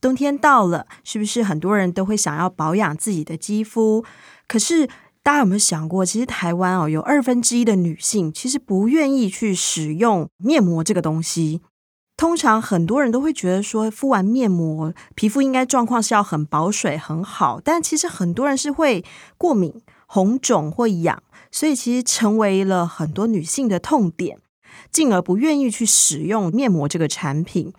冬天到了，是不是很多人都会想要保养自己的肌肤？可是大家有没有想过，其实台湾哦，有二分之一的女性其实不愿意去使用面膜这个东西。通常很多人都会觉得说，敷完面膜，皮肤应该状况是要很保水很好，但其实很多人是会过敏、红肿或痒，所以其实成为了很多女性的痛点，进而不愿意去使用面膜这个产品。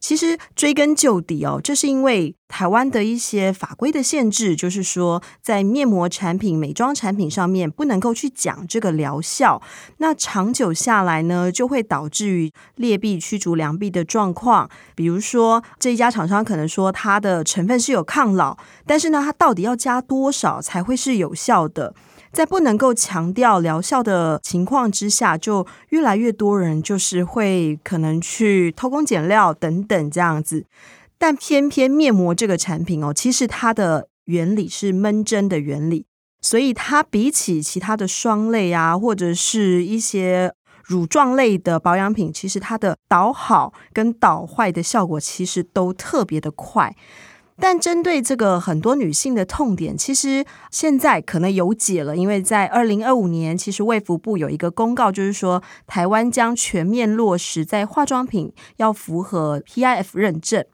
其实追根究底哦，这是因为台湾的一些法规的限制，就是说在面膜产品、美妆产品上面不能够去讲这个疗效。那长久下来呢，就会导致于劣币驱逐良币的状况。比如说，这一家厂商可能说它的成分是有抗老，但是呢，它到底要加多少才会是有效的？在不能够强调疗效的情况之下，就越来越多人就是会可能去偷工减料等等这样子。但偏偏面膜这个产品哦，其实它的原理是闷蒸的原理，所以它比起其他的霜类啊，或者是一些乳状类的保养品，其实它的导好跟导坏的效果其实都特别的快。但针对这个很多女性的痛点，其实现在可能有解了，因为在二零二五年，其实卫福部有一个公告，就是说台湾将全面落实在化妆品要符合 PIF 认证。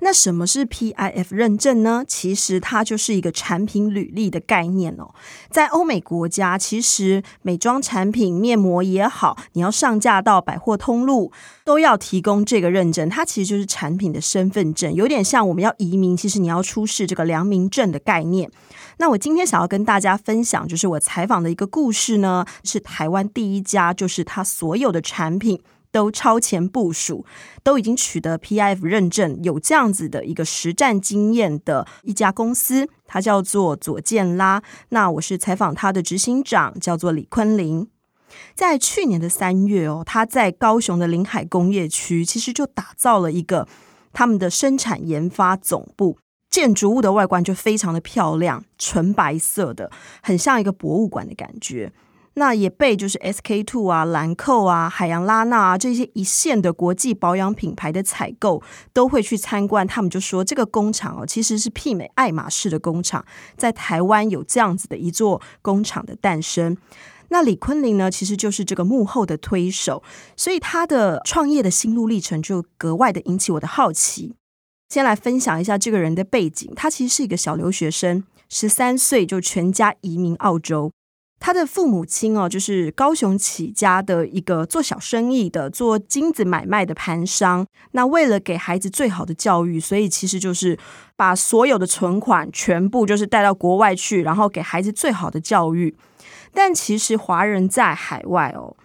那什么是 PIF 认证呢？其实它就是一个产品履历的概念哦。在欧美国家，其实美妆产品、面膜也好，你要上架到百货通路，都要提供这个认证。它其实就是产品的身份证，有点像我们要移民，其实你要出示这个良民证的概念。那我今天想要跟大家分享，就是我采访的一个故事呢，是台湾第一家，就是它所有的产品。都超前部署，都已经取得 PIF 认证，有这样子的一个实战经验的一家公司，它叫做左健拉。那我是采访他的执行长，叫做李坤林。在去年的三月哦，他在高雄的临海工业区，其实就打造了一个他们的生产研发总部，建筑物的外观就非常的漂亮，纯白色的，很像一个博物馆的感觉。那也被就是 SK two 啊、兰蔻啊、海洋拉娜啊这些一线的国际保养品牌的采购都会去参观。他们就说这个工厂哦，其实是媲美爱马仕的工厂，在台湾有这样子的一座工厂的诞生。那李坤林呢，其实就是这个幕后的推手，所以他的创业的心路历程就格外的引起我的好奇。先来分享一下这个人的背景，他其实是一个小留学生，十三岁就全家移民澳洲。他的父母亲哦，就是高雄起家的一个做小生意的，做金子买卖的盘商。那为了给孩子最好的教育，所以其实就是把所有的存款全部就是带到国外去，然后给孩子最好的教育。但其实华人在海外哦。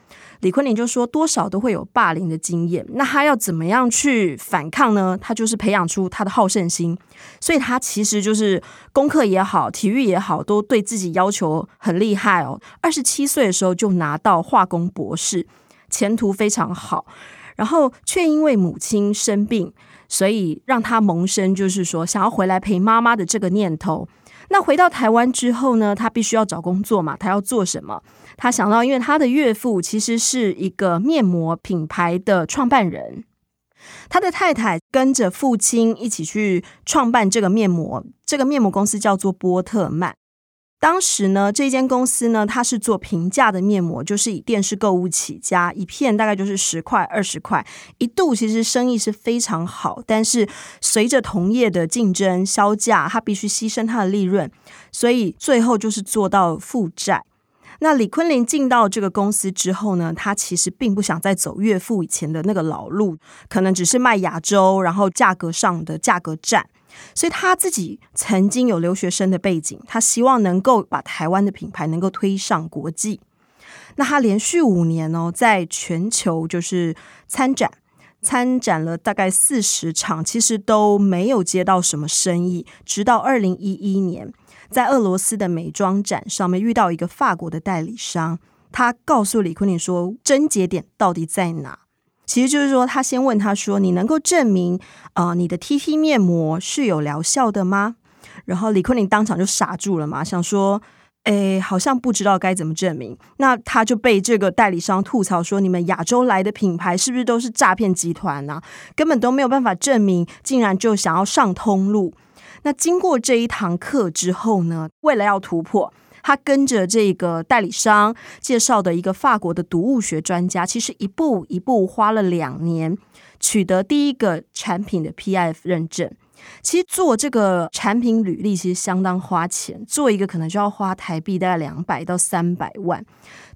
李坤林就说，多少都会有霸凌的经验，那他要怎么样去反抗呢？他就是培养出他的好胜心，所以他其实就是功课也好，体育也好，都对自己要求很厉害哦。二十七岁的时候就拿到化工博士，前途非常好，然后却因为母亲生病，所以让他萌生就是说想要回来陪妈妈的这个念头。那回到台湾之后呢，他必须要找工作嘛，他要做什么？他想到，因为他的岳父其实是一个面膜品牌的创办人，他的太太跟着父亲一起去创办这个面膜，这个面膜公司叫做波特曼。当时呢，这间公司呢，它是做平价的面膜，就是以电视购物起家，一片大概就是十块、二十块，一度其实生意是非常好。但是随着同业的竞争削价，它必须牺牲它的利润，所以最后就是做到负债。那李坤林进到这个公司之后呢，他其实并不想再走岳父以前的那个老路，可能只是卖亚洲，然后价格上的价格战。所以他自己曾经有留学生的背景，他希望能够把台湾的品牌能够推上国际。那他连续五年哦，在全球就是参展，参展了大概四十场，其实都没有接到什么生意。直到二零一一年，在俄罗斯的美妆展上面遇到一个法国的代理商，他告诉李坤林说：“症结点到底在哪？”其实就是说，他先问他说：“你能够证明，呃，你的 TT 面膜是有疗效的吗？”然后李坤林当场就傻住了嘛，想说：“诶，好像不知道该怎么证明。”那他就被这个代理商吐槽说：“你们亚洲来的品牌是不是都是诈骗集团啊？根本都没有办法证明，竟然就想要上通路。”那经过这一堂课之后呢，为了要突破。他跟着这个代理商介绍的一个法国的毒物学专家，其实一步一步花了两年，取得第一个产品的 Pf 认证。其实做这个产品履历其实相当花钱，做一个可能就要花台币大概两百到三百万。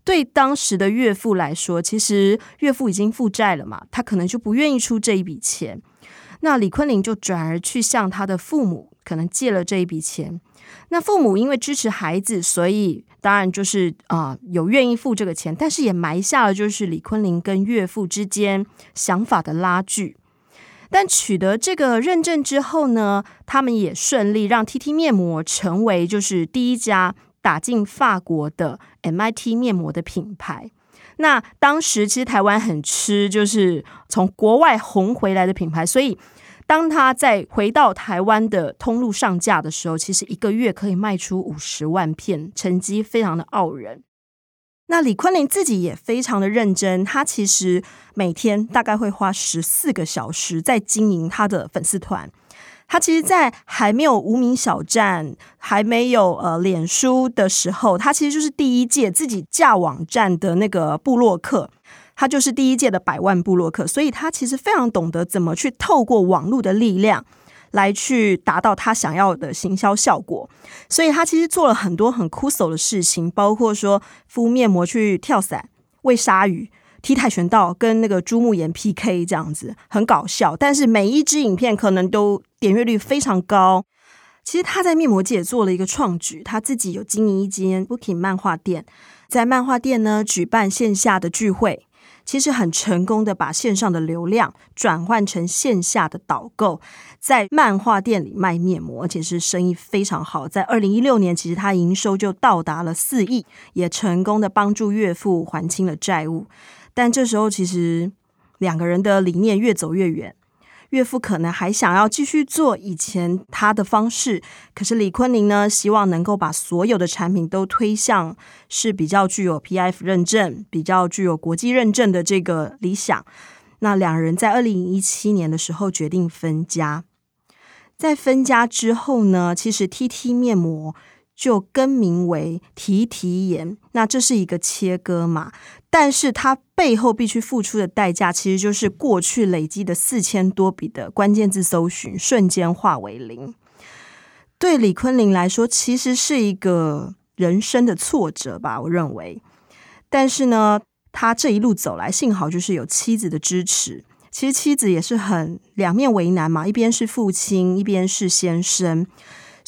对当时的岳父来说，其实岳父已经负债了嘛，他可能就不愿意出这一笔钱。那李坤林就转而去向他的父母可能借了这一笔钱。那父母因为支持孩子，所以当然就是啊、有愿意付这个钱，但是也埋下了就是李坤林跟岳父之间想法的拉锯。但取得这个认证之后呢，他们也顺利让 TT 面膜成为就是第一家打进法国的 MIT 面膜的品牌。那当时其实台湾很吃就是从国外红回来的品牌，所以。当他在回到台湾的通路上架的时候，其实一个月可以卖出五十万片，成绩非常的傲人。那李坤林自己也非常的认真，他其实每天大概会花十四个小时在经营他的粉丝团。他其实，在还没有无名小站、还没有呃脸书的时候，他其实就是第一届自己架网站的那个部落客。他就是第一届的百万部落客，所以他其实非常懂得怎么去透过网络的力量来去达到他想要的行销效果。所以他其实做了很多很酷手的事情，包括说敷面膜去跳伞、喂鲨鱼、踢跆拳道、跟那个朱木岩 PK 这样子，很搞笑。但是每一支影片可能都点阅率非常高。其实他在面膜界做了一个创举，他自己有经营一间 Booking 漫画店，在漫画店呢举办线下的聚会。其实很成功的把线上的流量转换成线下的导购，在漫画店里卖面膜，而且是生意非常好。在二零一六年，其实他营收就到达了四亿，也成功的帮助岳父还清了债务。但这时候，其实两个人的理念越走越远。岳父可能还想要继续做以前他的方式，可是李坤林呢，希望能够把所有的产品都推向是比较具有 PIF 认证、比较具有国际认证的这个理想。那两人在二零一七年的时候决定分家，在分家之后呢，其实 TT 面膜。就更名为提提颜，那这是一个切割嘛？但是它背后必须付出的代价，其实就是过去累积的四千多笔的关键字搜寻瞬间化为零。对李坤林来说，其实是一个人生的挫折吧，我认为。但是呢，他这一路走来，幸好就是有妻子的支持。其实妻子也是很两面为难嘛，一边是父亲，一边是先生。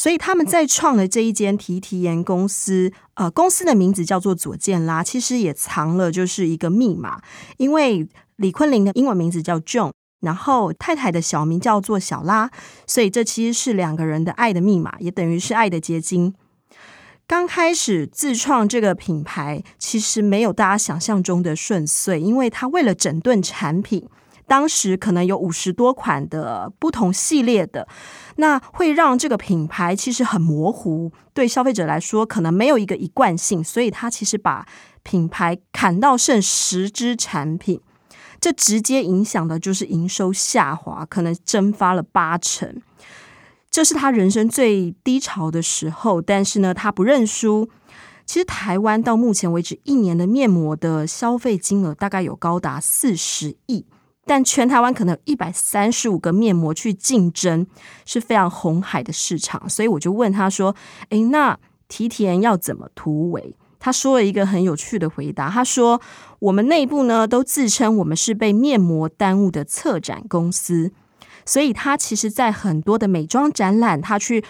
所以他们在创了这一间提提颜公司，呃，公司的名字叫做佐健拉，其实也藏了就是一个密码。因为李坤林的英文名字叫 John，然后太太的小名叫做小拉，所以这其实是两个人的爱的密码，也等于是爱的结晶。刚开始自创这个品牌，其实没有大家想象中的顺遂，因为他为了整顿产品。当时可能有五十多款的不同系列的，那会让这个品牌其实很模糊，对消费者来说可能没有一个一贯性，所以他其实把品牌砍到剩十支产品，这直接影响的就是营收下滑，可能蒸发了八成，这是他人生最低潮的时候。但是呢，他不认输。其实台湾到目前为止一年的面膜的消费金额大概有高达四十亿。但全台湾可能有一百三十五个面膜去竞争，是非常红海的市场。所以我就问他说：“诶，那提田要怎么突围？”他说了一个很有趣的回答。他说：“我们内部呢都自称我们是被面膜耽误的策展公司，所以他其实在很多的美妆展览，他去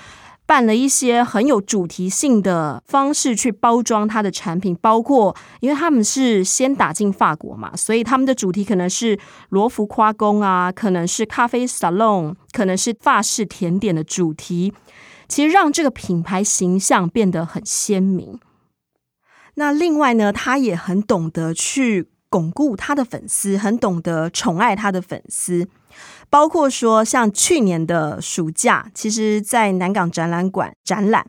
办了一些很有主题性的方式去包装他的产品，包括因为他们是先打进法国嘛，所以他们的主题可能是罗浮夸宫啊，可能是咖啡沙龙，可能是法式甜点的主题，其实让这个品牌形象变得很鲜明。那另外呢，他也很懂得去巩固他的粉丝，很懂得宠爱他的粉丝。包括说，像去年的暑假，其实，在南港展览馆展览，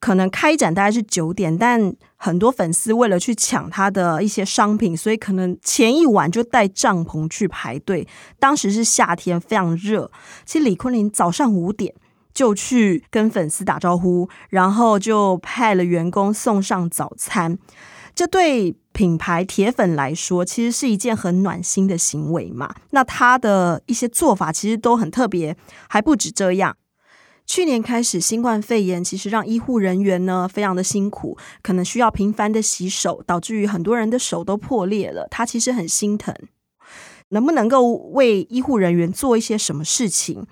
可能开展大概是九点，但很多粉丝为了去抢他的一些商品，所以可能前一晚就带帐篷去排队。当时是夏天，非常热。其实李坤林早上五点就去跟粉丝打招呼，然后就派了员工送上早餐。这对品牌铁粉来说，其实是一件很暖心的行为嘛。那他的一些做法其实都很特别，还不止这样。去年开始，新冠肺炎其实让医护人员呢非常的辛苦，可能需要频繁的洗手，导致于很多人的手都破裂了。他其实很心疼，能不能够为医护人员做一些什么事情？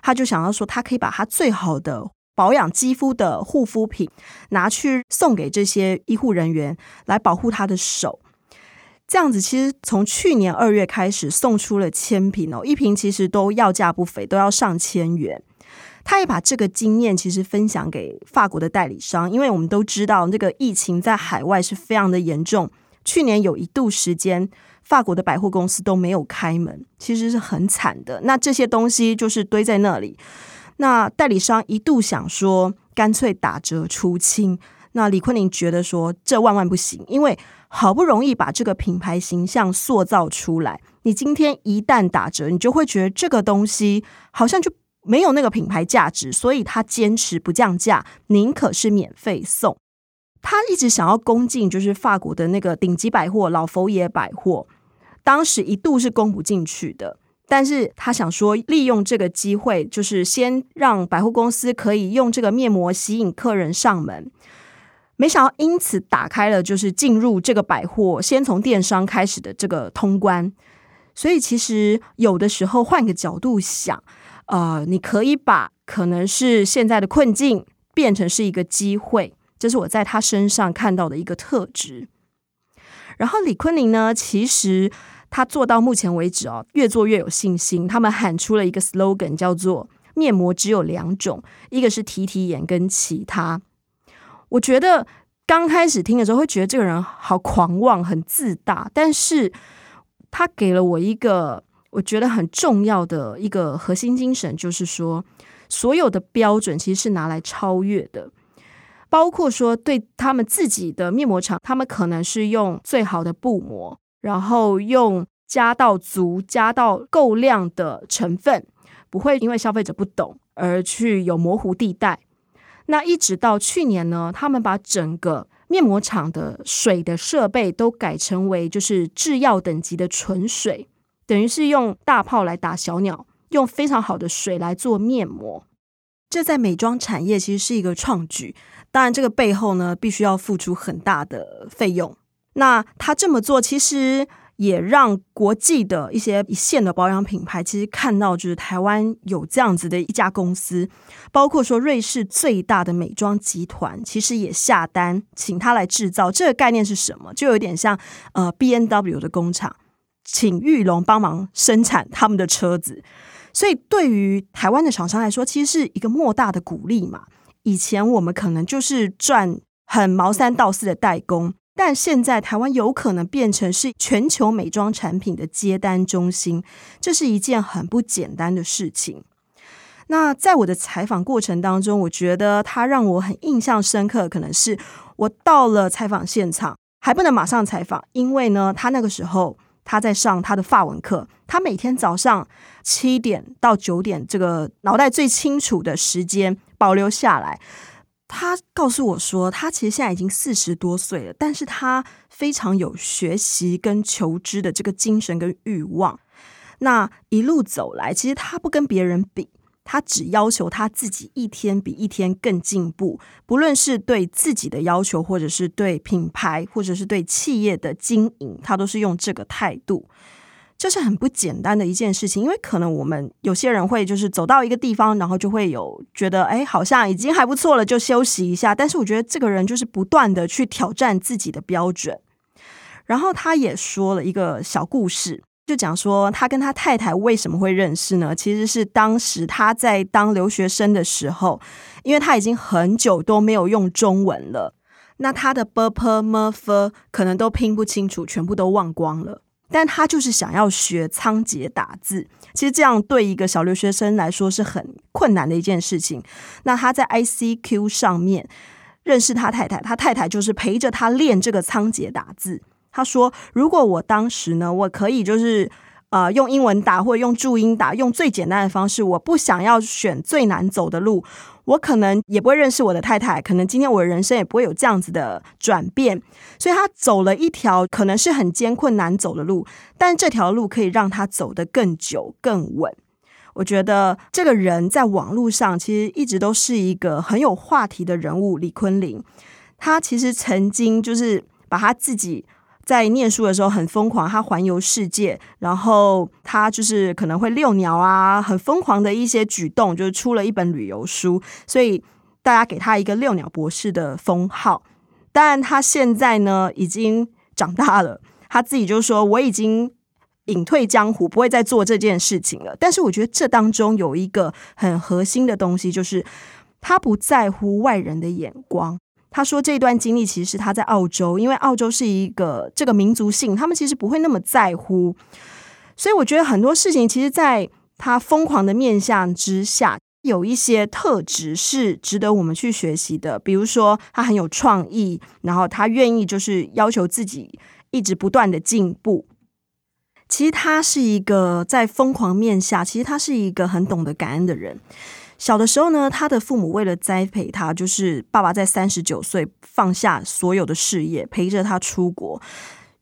他就想要说，他可以把他最好的。保养肌肤的护肤品拿去送给这些医护人员，来保护他的手。这样子，其实从去年二月开始送出了千瓶哦，一瓶其实都要价不菲，都要上千元。他也把这个经验其实分享给法国的代理商，因为我们都知道，那个疫情在海外是非常的严重。去年有一度时间，法国的百货公司都没有开门，其实是很惨的。那这些东西就是堆在那里。那代理商一度想说，干脆打折出清。那李坤林觉得说，这万万不行，因为好不容易把这个品牌形象塑造出来，你今天一旦打折，你就会觉得这个东西好像就没有那个品牌价值。所以他坚持不降价，宁可是免费送。他一直想要攻进，就是法国的那个顶级百货老佛爷百货，当时一度是攻不进去的。但是他想说，利用这个机会，就是先让百货公司可以用这个面膜吸引客人上门。没想到因此打开了，就是进入这个百货，先从电商开始的这个通关。所以其实有的时候换个角度想，呃，你可以把可能是现在的困境变成是一个机会，这是我在他身上看到的一个特质。然后李坤林呢，其实。他做到目前为止哦，越做越有信心。他们喊出了一个 slogan，叫做“面膜只有两种，一个是提提眼，跟其他”。我觉得刚开始听的时候会觉得这个人好狂妄、很自大，但是他给了我一个我觉得很重要的一个核心精神，就是说所有的标准其实是拿来超越的，包括说对他们自己的面膜厂，他们可能是用最好的布膜。然后用加到足、加到够量的成分，不会因为消费者不懂而去有模糊地带。那一直到去年呢，他们把整个面膜厂的水的设备都改成为就是制药等级的纯水，等于是用大炮来打小鸟，用非常好的水来做面膜。这在美妆产业其实是一个创举，当然这个背后呢，必须要付出很大的费用。那他这么做，其实也让国际的一些一线的保养品牌，其实看到就是台湾有这样子的一家公司，包括说瑞士最大的美妆集团，其实也下单请他来制造。这个概念是什么？就有点像呃 BMW 的工厂，请玉龙帮忙生产他们的车子。所以对于台湾的厂商来说，其实是一个莫大的鼓励嘛。以前我们可能就是赚很毛三到四的代工。但现在台湾有可能变成是全球美妆产品的接单中心，这是一件很不简单的事情。那在我的采访过程当中，我觉得他让我很印象深刻，可能是我到了采访现场还不能马上采访，因为呢，他那个时候他在上他的法文课，他每天早上七点到九点，这个脑袋最清楚的时间保留下来。他告诉我说，他其实现在已经四十多岁了，但是他非常有学习跟求知的这个精神跟欲望。那一路走来，其实他不跟别人比，他只要求他自己一天比一天更进步。不论是对自己的要求，或者是对品牌，或者是对企业的经营，他都是用这个态度。就是很不简单的一件事情，因为可能我们有些人会就是走到一个地方，然后就会有觉得，哎，好像已经还不错了，就休息一下。但是我觉得这个人就是不断的去挑战自己的标准。然后他也说了一个小故事，就讲说他跟他太太为什么会认识呢？其实是当时他在当留学生的时候，因为他已经很久都没有用中文了，那他的 purple merfer 可能都拼不清楚，全部都忘光了。但他就是想要学仓颉打字，其实这样对一个小留学生来说是很困难的一件事情。那他在 ICQ 上面认识他太太，他太太就是陪着他练这个仓颉打字。他说：“如果我当时呢，我可以就是。”呃，用英文打或者用注音打，用最简单的方式。我不想要选最难走的路，我可能也不会认识我的太太，可能今天我的人生也不会有这样子的转变。所以他走了一条可能是很艰困难走的路，但这条路可以让他走得更久更稳。我觉得这个人在网络上其实一直都是一个很有话题的人物。李坤林，他其实曾经就是把他自己。在念书的时候很疯狂，他环游世界，然后他就是可能会遛鸟啊，很疯狂的一些举动，就是出了一本旅游书，所以大家给他一个遛鸟博士的封号。当然，他现在呢已经长大了，他自己就说我已经隐退江湖，不会再做这件事情了。但是我觉得这当中有一个很核心的东西，就是他不在乎外人的眼光。他说这段经历其实他在澳洲，因为澳洲是一个这个民族性，他们其实不会那么在乎，所以我觉得很多事情其实在他疯狂的面相之下，有一些特质是值得我们去学习的。比如说他很有创意，然后他愿意就是要求自己一直不断的进步。其实他是一个在疯狂面下，其实他是一个很懂得感恩的人。小的时候呢，他的父母为了栽培他，就是爸爸在三十九岁放下所有的事业，陪着他出国。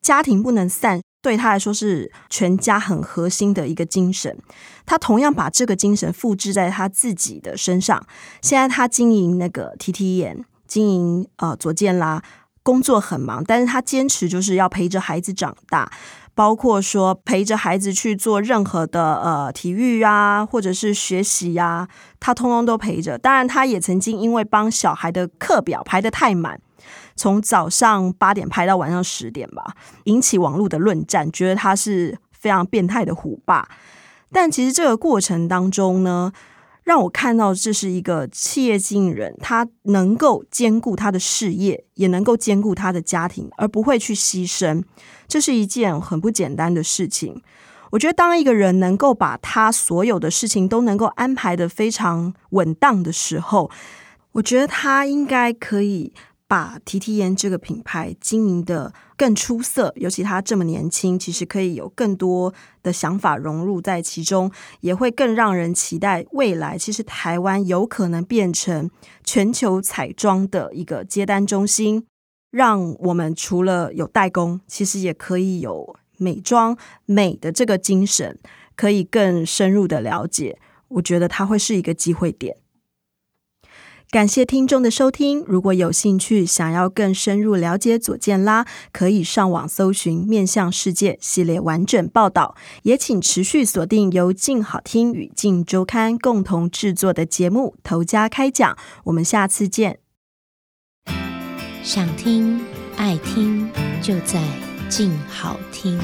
家庭不能散，对他来说是全家很核心的一个精神。他同样把这个精神复制在他自己的身上。现在他经营那个 TT 眼，经营呃左健啦，工作很忙，但是他坚持就是要陪着孩子长大。包括说陪着孩子去做任何的呃体育啊，或者是学习呀、他通通都陪着。当然，他也曾经因为帮小孩的课表排得太满，从早上八点排到晚上十点吧，引起网络的论战，觉得他是非常变态的虎爸。但其实这个过程当中呢，让我看到这是一个企业经营人，他能够兼顾他的事业，也能够兼顾他的家庭，而不会去牺牲。这是一件很不简单的事情。我觉得，当一个人能够把他所有的事情都能够安排的非常稳当的时候，我觉得他应该可以把提提研这个品牌经营得更出色。尤其他这么年轻，其实可以有更多的想法融入在其中，也会更让人期待未来。其实台湾有可能变成全球彩妆的一个接单中心。让我们除了有代工，其实也可以有美妆美的这个精神，可以更深入的了解。我觉得它会是一个机会点。感谢听众的收听，如果有兴趣想要更深入了解左健拉，可以上网搜寻《面向世界》系列完整报道。也请持续锁定由静好听与静周刊共同制作的节目《头家开讲》，我们下次见。想听爱听，就在静好听。